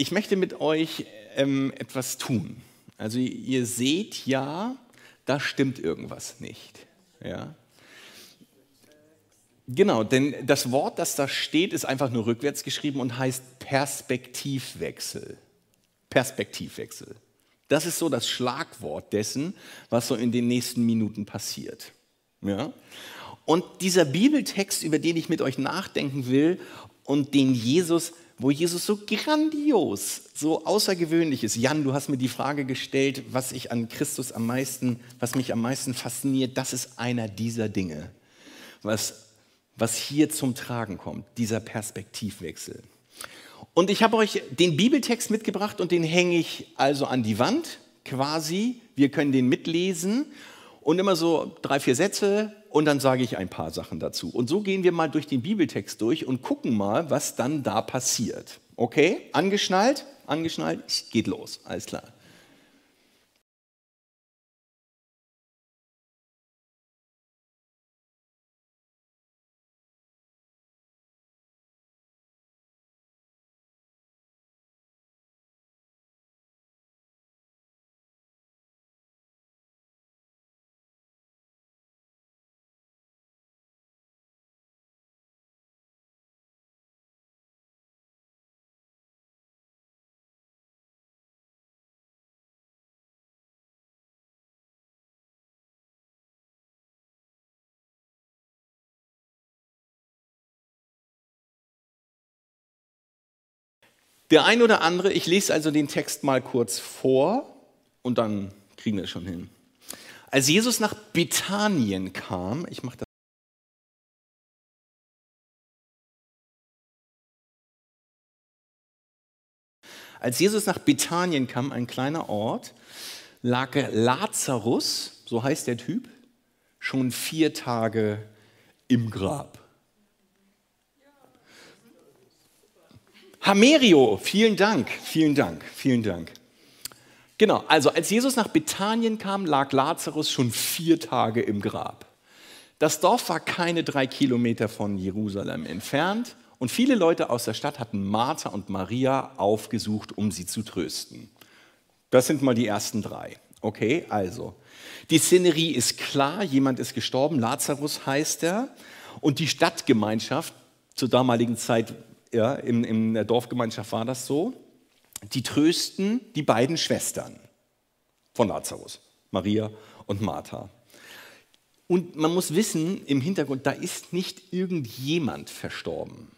ich möchte mit euch ähm, etwas tun. Also ihr seht ja, da stimmt irgendwas nicht. Ja? Genau, denn das Wort, das da steht, ist einfach nur rückwärts geschrieben und heißt Perspektivwechsel. Perspektivwechsel. Das ist so das Schlagwort dessen, was so in den nächsten Minuten passiert. Ja? Und dieser Bibeltext, über den ich mit euch nachdenken will und den Jesus, wo Jesus so grandios, so außergewöhnlich ist. Jan, du hast mir die Frage gestellt, was ich an Christus am meisten, was mich am meisten fasziniert. Das ist einer dieser Dinge, was, was hier zum Tragen kommt, dieser Perspektivwechsel. Und ich habe euch den Bibeltext mitgebracht und den hänge ich also an die Wand quasi. Wir können den mitlesen und immer so drei, vier Sätze und dann sage ich ein paar Sachen dazu. Und so gehen wir mal durch den Bibeltext durch und gucken mal, was dann da passiert. Okay? Angeschnallt? Angeschnallt? Geht los. Alles klar. Der ein oder andere, ich lese also den Text mal kurz vor und dann kriegen wir es schon hin. Als Jesus nach Bethanien kam, ich mache das Als Jesus nach Bethanien kam, ein kleiner Ort, lag Lazarus, so heißt der Typ, schon vier Tage im Grab. Hamerio, vielen Dank, vielen Dank, vielen Dank. Genau, also als Jesus nach Bethanien kam, lag Lazarus schon vier Tage im Grab. Das Dorf war keine drei Kilometer von Jerusalem entfernt und viele Leute aus der Stadt hatten Martha und Maria aufgesucht, um sie zu trösten. Das sind mal die ersten drei. Okay, also. Die Szenerie ist klar, jemand ist gestorben, Lazarus heißt er. Und die Stadtgemeinschaft, zur damaligen Zeit ja, in, in der Dorfgemeinschaft war das so, die trösten die beiden Schwestern von Lazarus, Maria und Martha. Und man muss wissen, im Hintergrund, da ist nicht irgendjemand verstorben,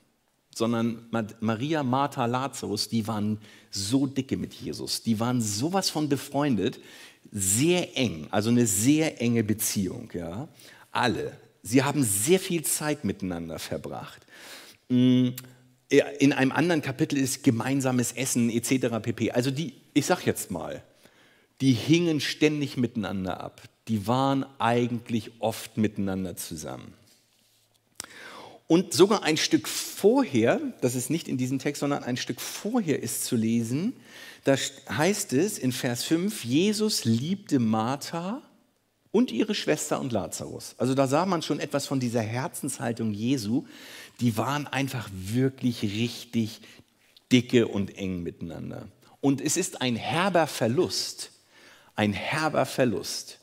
sondern Maria, Martha, Lazarus, die waren so dicke mit Jesus, die waren sowas von befreundet, sehr eng, also eine sehr enge Beziehung. Ja. Alle, sie haben sehr viel Zeit miteinander verbracht. Mm, in einem anderen Kapitel ist gemeinsames Essen etc. pp. Also die, ich sag jetzt mal, die hingen ständig miteinander ab. Die waren eigentlich oft miteinander zusammen. Und sogar ein Stück vorher, das ist nicht in diesem Text, sondern ein Stück vorher ist zu lesen, da heißt es in Vers 5, Jesus liebte Martha und ihre Schwester und Lazarus. Also da sah man schon etwas von dieser Herzenshaltung Jesu, die waren einfach wirklich richtig dicke und eng miteinander. Und es ist ein herber Verlust, ein herber Verlust.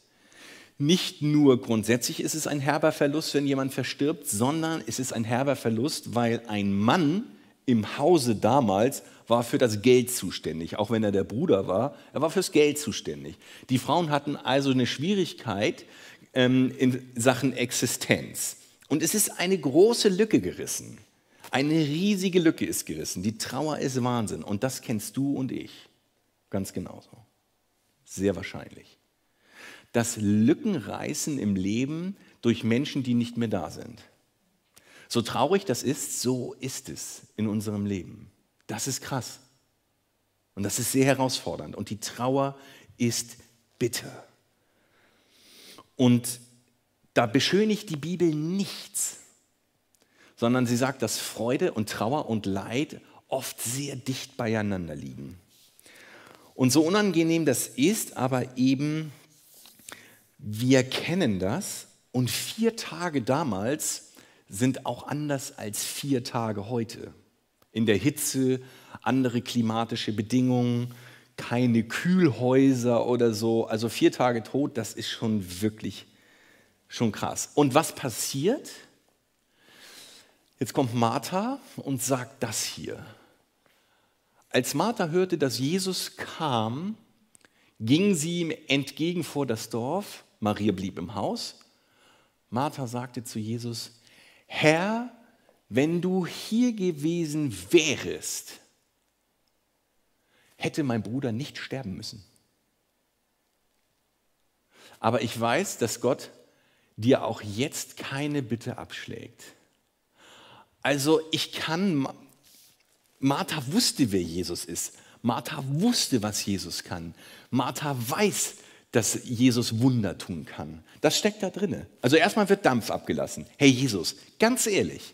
Nicht nur grundsätzlich ist es ein herber Verlust, wenn jemand verstirbt, sondern es ist ein herber Verlust, weil ein Mann im Hause damals war für das Geld zuständig, auch wenn er der Bruder war, er war fürs Geld zuständig. Die Frauen hatten also eine Schwierigkeit ähm, in Sachen Existenz. Und es ist eine große Lücke gerissen. Eine riesige Lücke ist gerissen. Die Trauer ist Wahnsinn. Und das kennst du und ich ganz genauso. Sehr wahrscheinlich. Das Lückenreißen im Leben durch Menschen, die nicht mehr da sind. So traurig das ist, so ist es in unserem Leben. Das ist krass. Und das ist sehr herausfordernd. Und die Trauer ist bitter. Und da beschönigt die Bibel nichts, sondern sie sagt, dass Freude und Trauer und Leid oft sehr dicht beieinander liegen. Und so unangenehm das ist, aber eben, wir kennen das und vier Tage damals sind auch anders als vier Tage heute. In der Hitze, andere klimatische Bedingungen, keine Kühlhäuser oder so. Also vier Tage tot, das ist schon wirklich schon krass. Und was passiert? Jetzt kommt Martha und sagt das hier. Als Martha hörte, dass Jesus kam, ging sie ihm entgegen vor das Dorf. Maria blieb im Haus. Martha sagte zu Jesus, Herr, wenn du hier gewesen wärest, hätte mein Bruder nicht sterben müssen. Aber ich weiß, dass Gott dir auch jetzt keine Bitte abschlägt. Also ich kann, Martha wusste, wer Jesus ist. Martha wusste, was Jesus kann. Martha weiß, dass Jesus Wunder tun kann. Das steckt da drin. Also erstmal wird Dampf abgelassen. Hey Jesus, ganz ehrlich,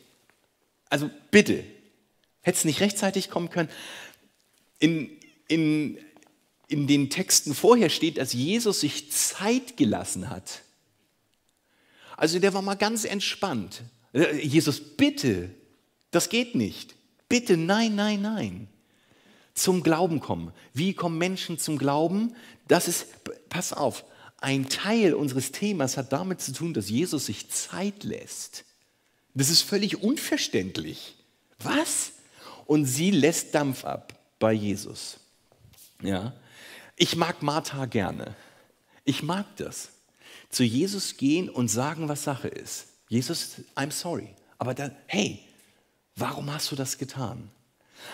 also bitte, hätte es nicht rechtzeitig kommen können? In, in, in den Texten vorher steht, dass Jesus sich Zeit gelassen hat. Also der war mal ganz entspannt. Jesus, bitte, das geht nicht. Bitte, nein, nein, nein. Zum Glauben kommen. Wie kommen Menschen zum Glauben? Das ist, pass auf, ein Teil unseres Themas hat damit zu tun, dass Jesus sich Zeit lässt. Das ist völlig unverständlich. Was? Und sie lässt Dampf ab bei Jesus. Ja? Ich mag Martha gerne. Ich mag das. Zu Jesus gehen und sagen, was Sache ist. Jesus, I'm sorry. Aber dann, hey, warum hast du das getan?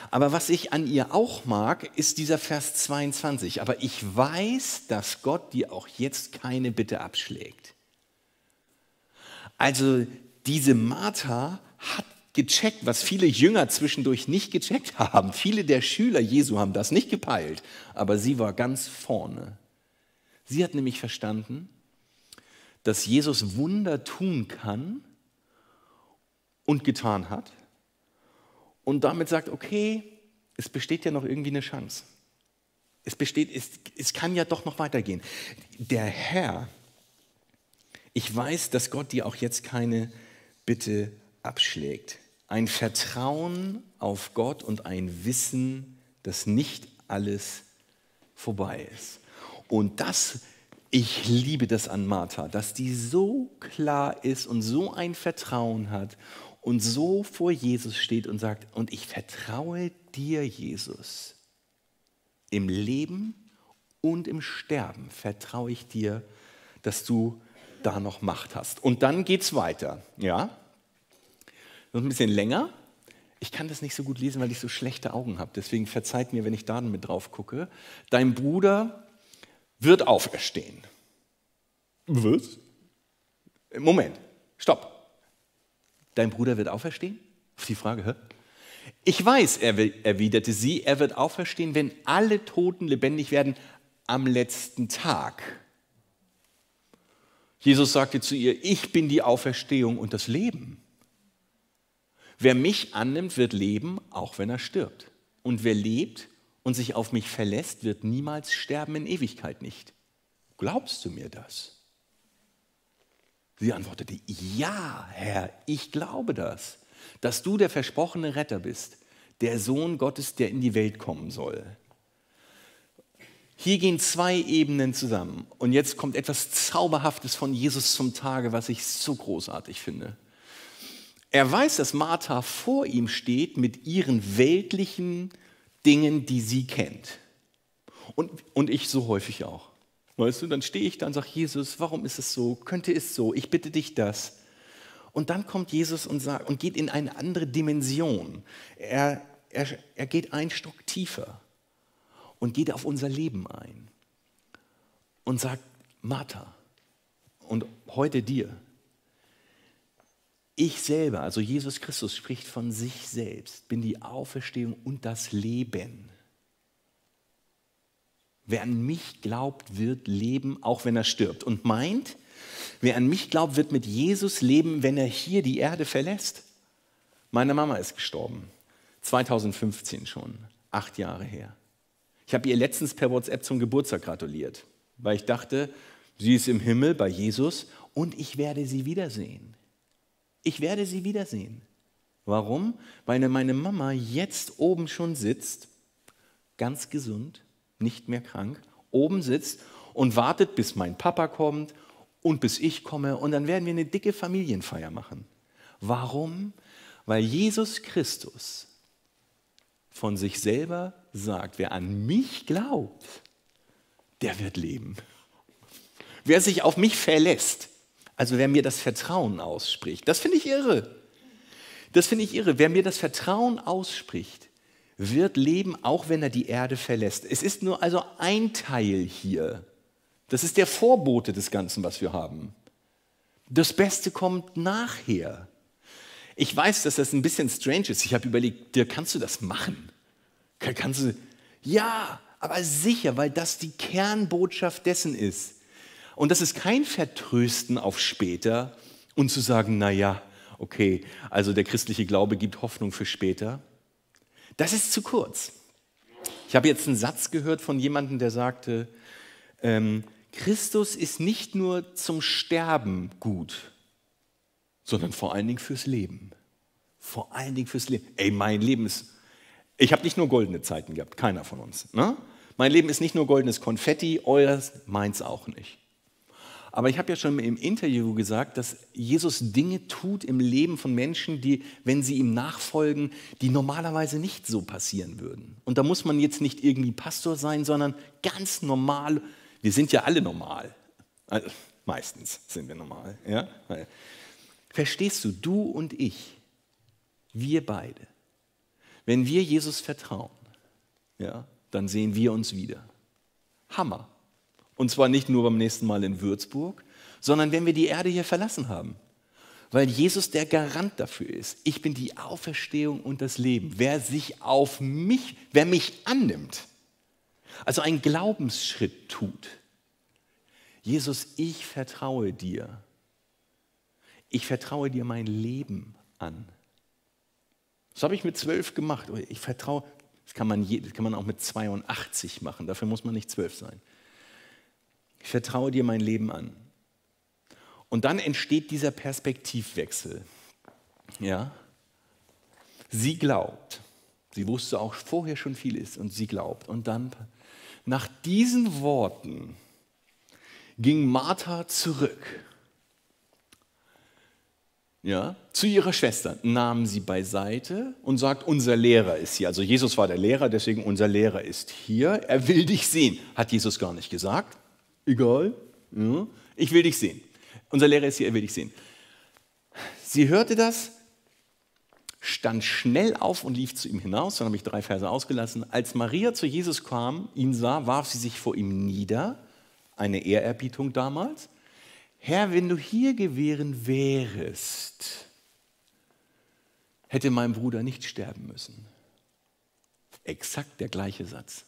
Aber was ich an ihr auch mag, ist dieser Vers 22. Aber ich weiß, dass Gott dir auch jetzt keine Bitte abschlägt. Also diese Martha hat gecheckt, was viele Jünger zwischendurch nicht gecheckt haben. Viele der Schüler Jesu haben das nicht gepeilt, aber sie war ganz vorne. Sie hat nämlich verstanden, dass Jesus Wunder tun kann und getan hat und damit sagt, okay, es besteht ja noch irgendwie eine Chance. Es besteht, es, es kann ja doch noch weitergehen. Der Herr, ich weiß, dass Gott dir auch jetzt keine Bitte abschlägt ein Vertrauen auf Gott und ein Wissen, dass nicht alles vorbei ist. Und das, ich liebe das an Martha, dass die so klar ist und so ein Vertrauen hat und so vor Jesus steht und sagt, und ich vertraue dir, Jesus. Im Leben und im Sterben vertraue ich dir, dass du da noch Macht hast. Und dann geht es weiter. Ja? Noch ein bisschen länger. Ich kann das nicht so gut lesen, weil ich so schlechte Augen habe. Deswegen verzeiht mir, wenn ich da mit drauf gucke. Dein Bruder wird auferstehen. Was? Moment, stopp. Dein Bruder wird auferstehen? Auf die Frage, hä? Ich weiß, erwiderte sie, er wird auferstehen, wenn alle Toten lebendig werden am letzten Tag. Jesus sagte zu ihr, ich bin die Auferstehung und das Leben. Wer mich annimmt, wird leben, auch wenn er stirbt. Und wer lebt und sich auf mich verlässt, wird niemals sterben in Ewigkeit nicht. Glaubst du mir das? Sie antwortete, ja, Herr, ich glaube das, dass du der versprochene Retter bist, der Sohn Gottes, der in die Welt kommen soll. Hier gehen zwei Ebenen zusammen. Und jetzt kommt etwas Zauberhaftes von Jesus zum Tage, was ich so großartig finde. Er weiß, dass Martha vor ihm steht mit ihren weltlichen Dingen, die sie kennt. Und, und ich so häufig auch. Weißt du, dann stehe ich da und sage, Jesus, warum ist es so? Könnte es so? Ich bitte dich das. Und dann kommt Jesus und, sagt, und geht in eine andere Dimension. Er, er, er geht einen Stock tiefer und geht auf unser Leben ein und sagt, Martha, und heute dir, ich selber, also Jesus Christus spricht von sich selbst, bin die Auferstehung und das Leben. Wer an mich glaubt, wird leben, auch wenn er stirbt. Und meint, wer an mich glaubt, wird mit Jesus leben, wenn er hier die Erde verlässt. Meine Mama ist gestorben, 2015 schon, acht Jahre her. Ich habe ihr letztens per WhatsApp zum Geburtstag gratuliert, weil ich dachte, sie ist im Himmel bei Jesus und ich werde sie wiedersehen. Ich werde sie wiedersehen. Warum? Weil meine Mama jetzt oben schon sitzt, ganz gesund, nicht mehr krank, oben sitzt und wartet, bis mein Papa kommt und bis ich komme und dann werden wir eine dicke Familienfeier machen. Warum? Weil Jesus Christus von sich selber sagt, wer an mich glaubt, der wird leben. Wer sich auf mich verlässt, also wer mir das Vertrauen ausspricht, das finde ich irre. Das finde ich irre. Wer mir das Vertrauen ausspricht, wird leben, auch wenn er die Erde verlässt. Es ist nur also ein Teil hier. Das ist der Vorbote des Ganzen, was wir haben. Das Beste kommt nachher. Ich weiß, dass das ein bisschen strange ist. Ich habe überlegt, dir kannst du das machen? Kannst du? Ja, aber sicher, weil das die Kernbotschaft dessen ist. Und das ist kein Vertrösten auf später und zu sagen, na ja, okay, also der christliche Glaube gibt Hoffnung für später. Das ist zu kurz. Ich habe jetzt einen Satz gehört von jemandem, der sagte, ähm, Christus ist nicht nur zum Sterben gut, sondern vor allen Dingen fürs Leben. Vor allen Dingen fürs Leben. Ey, mein Leben ist. Ich habe nicht nur goldene Zeiten gehabt, keiner von uns. Ne? Mein Leben ist nicht nur goldenes Konfetti, eures, meins auch nicht. Aber ich habe ja schon im Interview gesagt, dass Jesus Dinge tut im Leben von Menschen, die, wenn sie ihm nachfolgen, die normalerweise nicht so passieren würden. Und da muss man jetzt nicht irgendwie Pastor sein, sondern ganz normal. Wir sind ja alle normal. Also, meistens sind wir normal. Ja? Verstehst du, du und ich, wir beide, wenn wir Jesus vertrauen, ja, dann sehen wir uns wieder. Hammer. Und zwar nicht nur beim nächsten Mal in Würzburg, sondern wenn wir die Erde hier verlassen haben. Weil Jesus der Garant dafür ist. Ich bin die Auferstehung und das Leben. Wer sich auf mich, wer mich annimmt, also einen Glaubensschritt tut. Jesus, ich vertraue dir. Ich vertraue dir mein Leben an. Das habe ich mit zwölf gemacht. Ich vertraue, das kann, man das kann man auch mit 82 machen. Dafür muss man nicht zwölf sein. Ich vertraue dir mein Leben an. Und dann entsteht dieser Perspektivwechsel. Ja? Sie glaubt. Sie wusste auch vorher schon vieles und sie glaubt. Und dann, nach diesen Worten, ging Martha zurück. Ja, zu ihrer Schwester nahm sie beiseite und sagt, unser Lehrer ist hier. Also Jesus war der Lehrer, deswegen unser Lehrer ist hier. Er will dich sehen. Hat Jesus gar nicht gesagt egal, ja, ich will dich sehen. Unser Lehrer ist hier, er will dich sehen. Sie hörte das, stand schnell auf und lief zu ihm hinaus, dann habe ich drei Verse ausgelassen. Als Maria zu Jesus kam, ihn sah, warf sie sich vor ihm nieder, eine Ehrerbietung damals. Herr, wenn du hier gewesen wärest, hätte mein Bruder nicht sterben müssen. Exakt der gleiche Satz.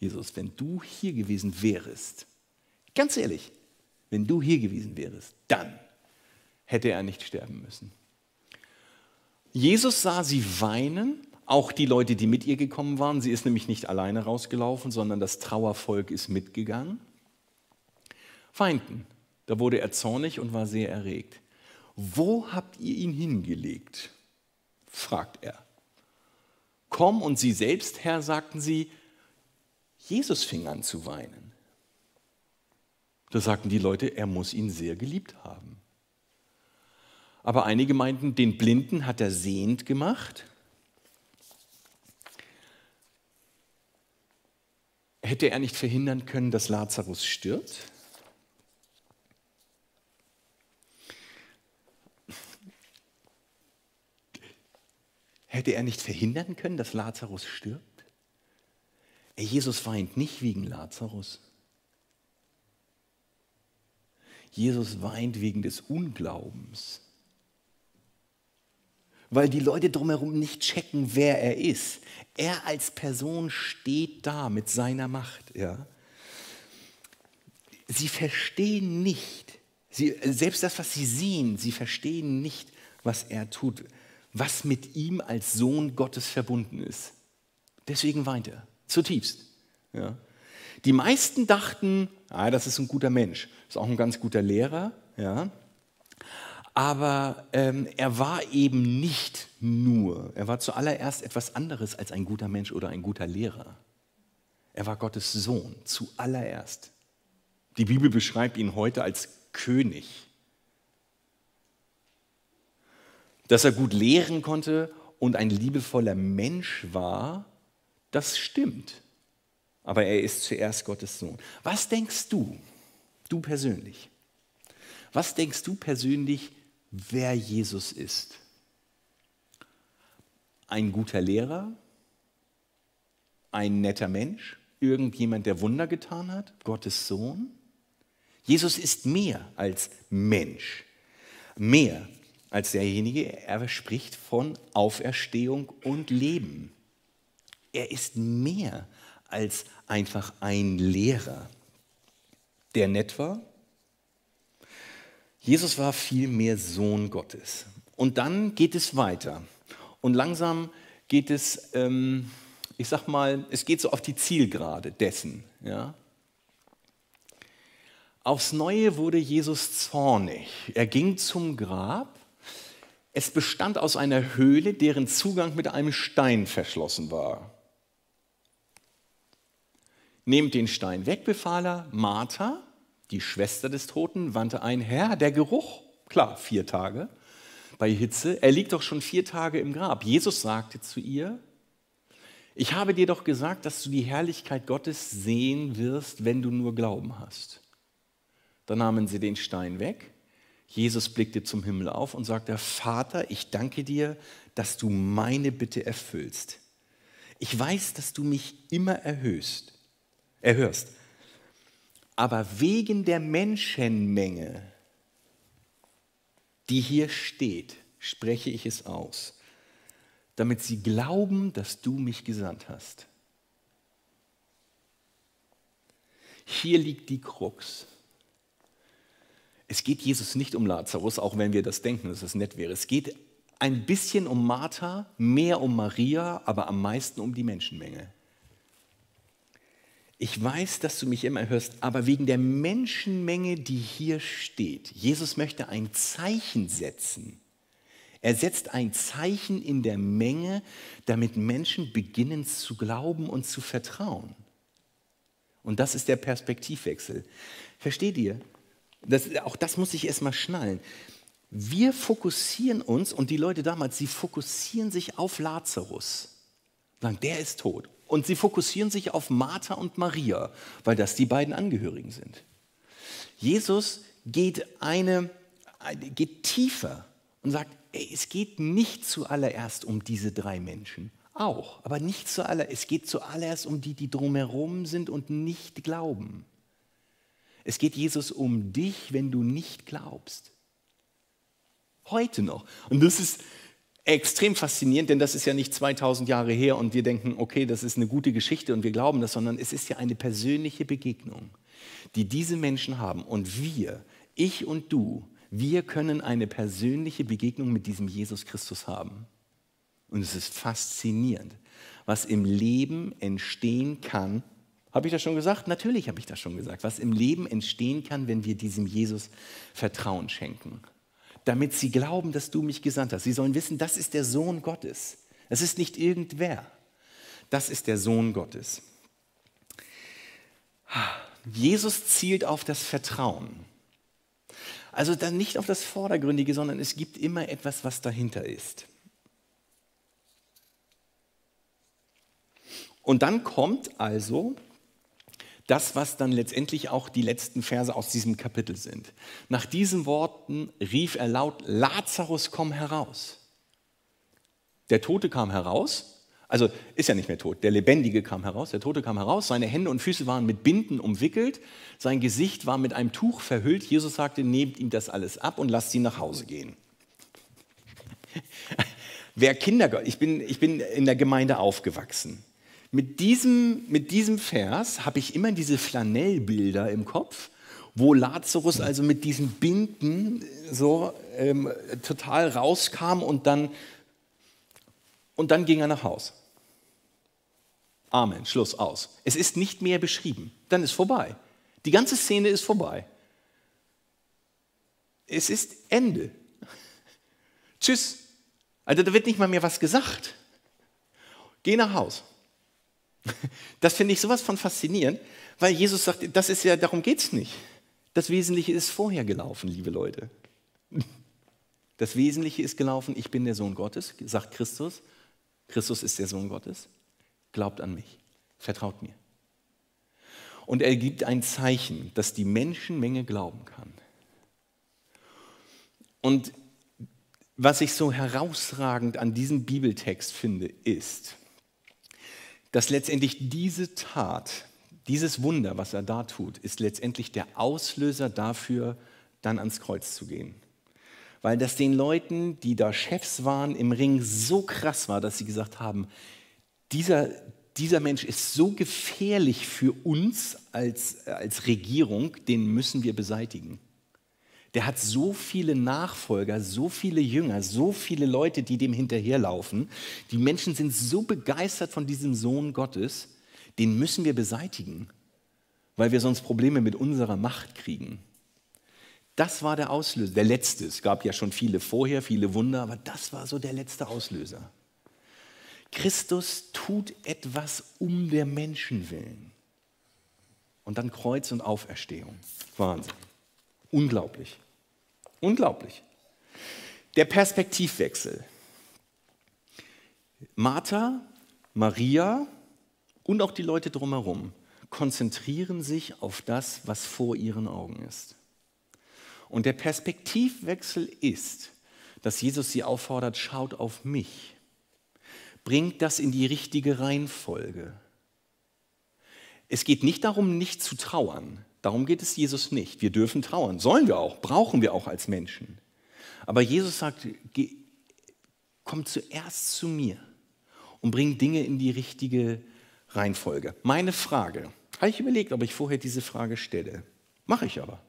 Jesus, wenn du hier gewesen wärst, ganz ehrlich, wenn du hier gewesen wärst, dann hätte er nicht sterben müssen. Jesus sah sie weinen, auch die Leute, die mit ihr gekommen waren. Sie ist nämlich nicht alleine rausgelaufen, sondern das Trauervolk ist mitgegangen. Weinten. Da wurde er zornig und war sehr erregt. Wo habt ihr ihn hingelegt? fragt er. Komm und sie selbst, Herr, sagten sie, Jesus fing an zu weinen. Da sagten die Leute, er muss ihn sehr geliebt haben. Aber einige meinten, den Blinden hat er sehend gemacht. Hätte er nicht verhindern können, dass Lazarus stirbt? Hätte er nicht verhindern können, dass Lazarus stirbt? Jesus weint nicht wegen Lazarus. Jesus weint wegen des Unglaubens. Weil die Leute drumherum nicht checken, wer er ist. Er als Person steht da mit seiner Macht. Ja. Sie verstehen nicht, sie, selbst das, was sie sehen, sie verstehen nicht, was er tut, was mit ihm als Sohn Gottes verbunden ist. Deswegen weint er. Zutiefst. Ja. Die meisten dachten, ah, das ist ein guter Mensch, ist auch ein ganz guter Lehrer. Ja. Aber ähm, er war eben nicht nur, er war zuallererst etwas anderes als ein guter Mensch oder ein guter Lehrer. Er war Gottes Sohn, zuallererst. Die Bibel beschreibt ihn heute als König. Dass er gut lehren konnte und ein liebevoller Mensch war, das stimmt. Aber er ist zuerst Gottes Sohn. Was denkst du, du persönlich? Was denkst du persönlich, wer Jesus ist? Ein guter Lehrer? Ein netter Mensch? Irgendjemand, der Wunder getan hat? Gottes Sohn? Jesus ist mehr als Mensch. Mehr als derjenige, er spricht von Auferstehung und Leben. Er ist mehr als einfach ein Lehrer, der nett war. Jesus war vielmehr Sohn Gottes. Und dann geht es weiter. Und langsam geht es, ähm, ich sag mal, es geht so auf die Zielgerade dessen. Ja? Aufs Neue wurde Jesus zornig. Er ging zum Grab. Es bestand aus einer Höhle, deren Zugang mit einem Stein verschlossen war. Nehmt den Stein weg, befahl er. Martha, die Schwester des Toten, wandte ein, Herr, der Geruch, klar, vier Tage bei Hitze, er liegt doch schon vier Tage im Grab. Jesus sagte zu ihr, ich habe dir doch gesagt, dass du die Herrlichkeit Gottes sehen wirst, wenn du nur Glauben hast. Dann nahmen sie den Stein weg. Jesus blickte zum Himmel auf und sagte, Vater, ich danke dir, dass du meine Bitte erfüllst. Ich weiß, dass du mich immer erhöhst erhörst. Aber wegen der Menschenmenge, die hier steht, spreche ich es aus, damit sie glauben, dass du mich gesandt hast. Hier liegt die Krux. Es geht Jesus nicht um Lazarus, auch wenn wir das denken, dass es nett wäre. Es geht ein bisschen um Martha, mehr um Maria, aber am meisten um die Menschenmenge ich weiß, dass du mich immer hörst, aber wegen der Menschenmenge, die hier steht, Jesus möchte ein Zeichen setzen. Er setzt ein Zeichen in der Menge, damit Menschen beginnen zu glauben und zu vertrauen. Und das ist der Perspektivwechsel. Versteht ihr? Das, auch das muss ich erstmal schnallen. Wir fokussieren uns, und die Leute damals, sie fokussieren sich auf Lazarus. Sagen, der ist tot. Und sie fokussieren sich auf Martha und Maria, weil das die beiden Angehörigen sind. Jesus geht, eine, geht tiefer und sagt, ey, es geht nicht zuallererst um diese drei Menschen. Auch, aber nicht zuallererst. Es geht zuallererst um die, die drumherum sind und nicht glauben. Es geht Jesus um dich, wenn du nicht glaubst. Heute noch. Und das ist, extrem faszinierend, denn das ist ja nicht 2000 Jahre her und wir denken, okay, das ist eine gute Geschichte und wir glauben das, sondern es ist ja eine persönliche Begegnung, die diese Menschen haben. Und wir, ich und du, wir können eine persönliche Begegnung mit diesem Jesus Christus haben. Und es ist faszinierend, was im Leben entstehen kann. Habe ich das schon gesagt? Natürlich habe ich das schon gesagt. Was im Leben entstehen kann, wenn wir diesem Jesus Vertrauen schenken damit sie glauben, dass du mich gesandt hast. Sie sollen wissen, das ist der Sohn Gottes. Es ist nicht irgendwer. Das ist der Sohn Gottes. Jesus zielt auf das Vertrauen. Also dann nicht auf das Vordergründige, sondern es gibt immer etwas, was dahinter ist. Und dann kommt also das, was dann letztendlich auch die letzten Verse aus diesem Kapitel sind. Nach diesen Worten rief er laut, Lazarus, komm heraus. Der Tote kam heraus, also ist ja nicht mehr tot, der Lebendige kam heraus, der Tote kam heraus, seine Hände und Füße waren mit Binden umwickelt, sein Gesicht war mit einem Tuch verhüllt. Jesus sagte, nehmt ihm das alles ab und lasst ihn nach Hause gehen. Wer Kinder, ich bin, ich bin in der Gemeinde aufgewachsen. Mit diesem, mit diesem Vers habe ich immer diese Flanellbilder im Kopf, wo Lazarus also mit diesen Binden so ähm, total rauskam und dann, und dann ging er nach Haus. Amen, Schluss aus. Es ist nicht mehr beschrieben, dann ist vorbei. Die ganze Szene ist vorbei. Es ist Ende. Tschüss. Also da wird nicht mal mehr was gesagt. Geh nach Haus. Das finde ich sowas von faszinierend, weil Jesus sagt, das ist ja, darum geht es nicht. Das Wesentliche ist vorher gelaufen, liebe Leute. Das Wesentliche ist gelaufen, ich bin der Sohn Gottes, sagt Christus. Christus ist der Sohn Gottes. Glaubt an mich, vertraut mir. Und er gibt ein Zeichen, dass die Menschenmenge glauben kann. Und was ich so herausragend an diesem Bibeltext finde, ist, dass letztendlich diese Tat, dieses Wunder, was er da tut, ist letztendlich der Auslöser dafür, dann ans Kreuz zu gehen. Weil das den Leuten, die da Chefs waren, im Ring so krass war, dass sie gesagt haben, dieser, dieser Mensch ist so gefährlich für uns als, als Regierung, den müssen wir beseitigen der hat so viele Nachfolger, so viele Jünger, so viele Leute, die dem hinterherlaufen. Die Menschen sind so begeistert von diesem Sohn Gottes, den müssen wir beseitigen, weil wir sonst Probleme mit unserer Macht kriegen. Das war der Auslöser, der letzte. Es gab ja schon viele vorher, viele Wunder, aber das war so der letzte Auslöser. Christus tut etwas um der Menschen willen. Und dann Kreuz und Auferstehung. Wahnsinn. Unglaublich. Unglaublich. Der Perspektivwechsel. Martha, Maria und auch die Leute drumherum konzentrieren sich auf das, was vor ihren Augen ist. Und der Perspektivwechsel ist, dass Jesus sie auffordert, schaut auf mich. Bringt das in die richtige Reihenfolge. Es geht nicht darum, nicht zu trauern. Darum geht es Jesus nicht. Wir dürfen trauern, sollen wir auch, brauchen wir auch als Menschen. Aber Jesus sagt, geh, komm zuerst zu mir und bring Dinge in die richtige Reihenfolge. Meine Frage, habe ich überlegt, ob ich vorher diese Frage stelle. Mache ich aber.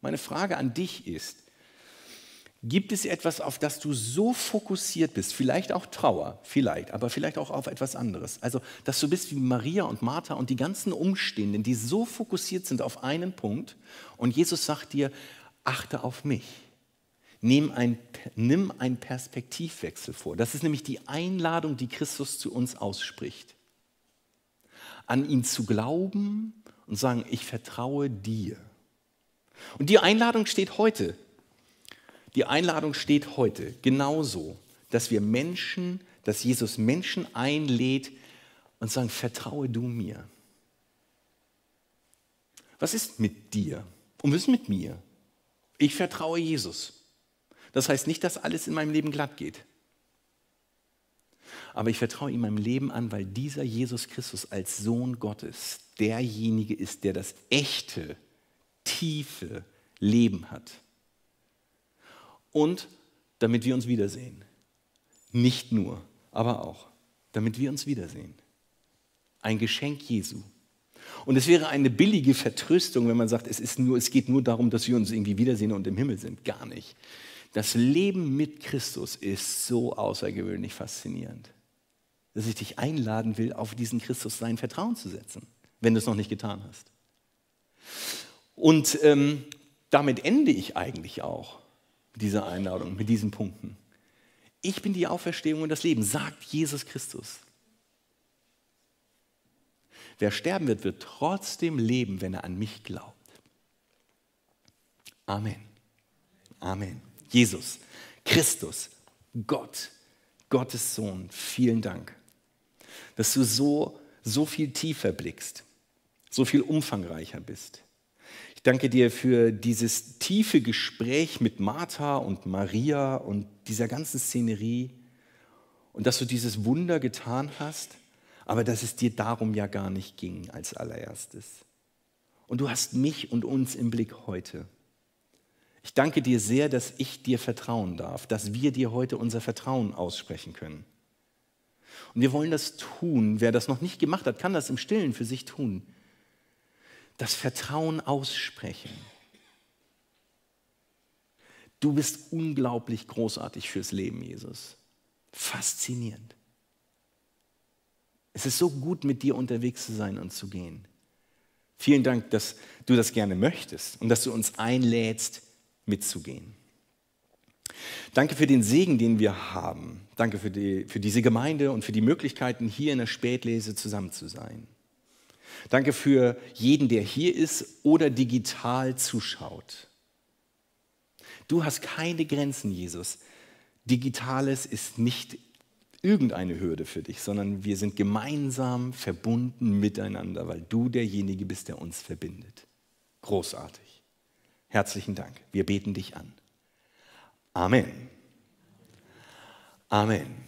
Meine Frage an dich ist, Gibt es etwas, auf das du so fokussiert bist, vielleicht auch Trauer, vielleicht, aber vielleicht auch auf etwas anderes? Also, dass du bist wie Maria und Martha und die ganzen Umstehenden, die so fokussiert sind auf einen Punkt und Jesus sagt dir, achte auf mich. Nimm, ein, nimm einen Perspektivwechsel vor. Das ist nämlich die Einladung, die Christus zu uns ausspricht. An ihn zu glauben und sagen, ich vertraue dir. Und die Einladung steht heute die Einladung steht heute genauso, dass wir Menschen, dass Jesus Menschen einlädt und sagen, vertraue du mir. Was ist mit dir? Und was ist mit mir? Ich vertraue Jesus. Das heißt nicht, dass alles in meinem Leben glatt geht. Aber ich vertraue ihm meinem Leben an, weil dieser Jesus Christus als Sohn Gottes derjenige ist, der das echte, tiefe Leben hat und damit wir uns wiedersehen. Nicht nur, aber auch, damit wir uns wiedersehen. Ein Geschenk Jesu. Und es wäre eine billige Vertröstung, wenn man sagt, es, ist nur, es geht nur darum, dass wir uns irgendwie wiedersehen und im Himmel sind. Gar nicht. Das Leben mit Christus ist so außergewöhnlich faszinierend, dass ich dich einladen will, auf diesen Christus sein Vertrauen zu setzen, wenn du es noch nicht getan hast. Und ähm, damit ende ich eigentlich auch diese Einladung, mit diesen Punkten. Ich bin die Auferstehung und das Leben, sagt Jesus Christus. Wer sterben wird, wird trotzdem leben, wenn er an mich glaubt. Amen. Amen. Jesus, Christus, Gott, Gottes Sohn, vielen Dank, dass du so, so viel tiefer blickst, so viel umfangreicher bist. Ich danke dir für dieses tiefe Gespräch mit Martha und Maria und dieser ganzen Szenerie und dass du dieses Wunder getan hast, aber dass es dir darum ja gar nicht ging als allererstes. Und du hast mich und uns im Blick heute. Ich danke dir sehr, dass ich dir vertrauen darf, dass wir dir heute unser Vertrauen aussprechen können. Und wir wollen das tun. Wer das noch nicht gemacht hat, kann das im Stillen für sich tun das Vertrauen aussprechen. Du bist unglaublich großartig fürs Leben, Jesus. Faszinierend. Es ist so gut, mit dir unterwegs zu sein und zu gehen. Vielen Dank, dass du das gerne möchtest und dass du uns einlädst, mitzugehen. Danke für den Segen, den wir haben. Danke für, die, für diese Gemeinde und für die Möglichkeiten, hier in der Spätlese zusammen zu sein. Danke für jeden, der hier ist oder digital zuschaut. Du hast keine Grenzen, Jesus. Digitales ist nicht irgendeine Hürde für dich, sondern wir sind gemeinsam verbunden miteinander, weil du derjenige bist, der uns verbindet. Großartig. Herzlichen Dank. Wir beten dich an. Amen. Amen.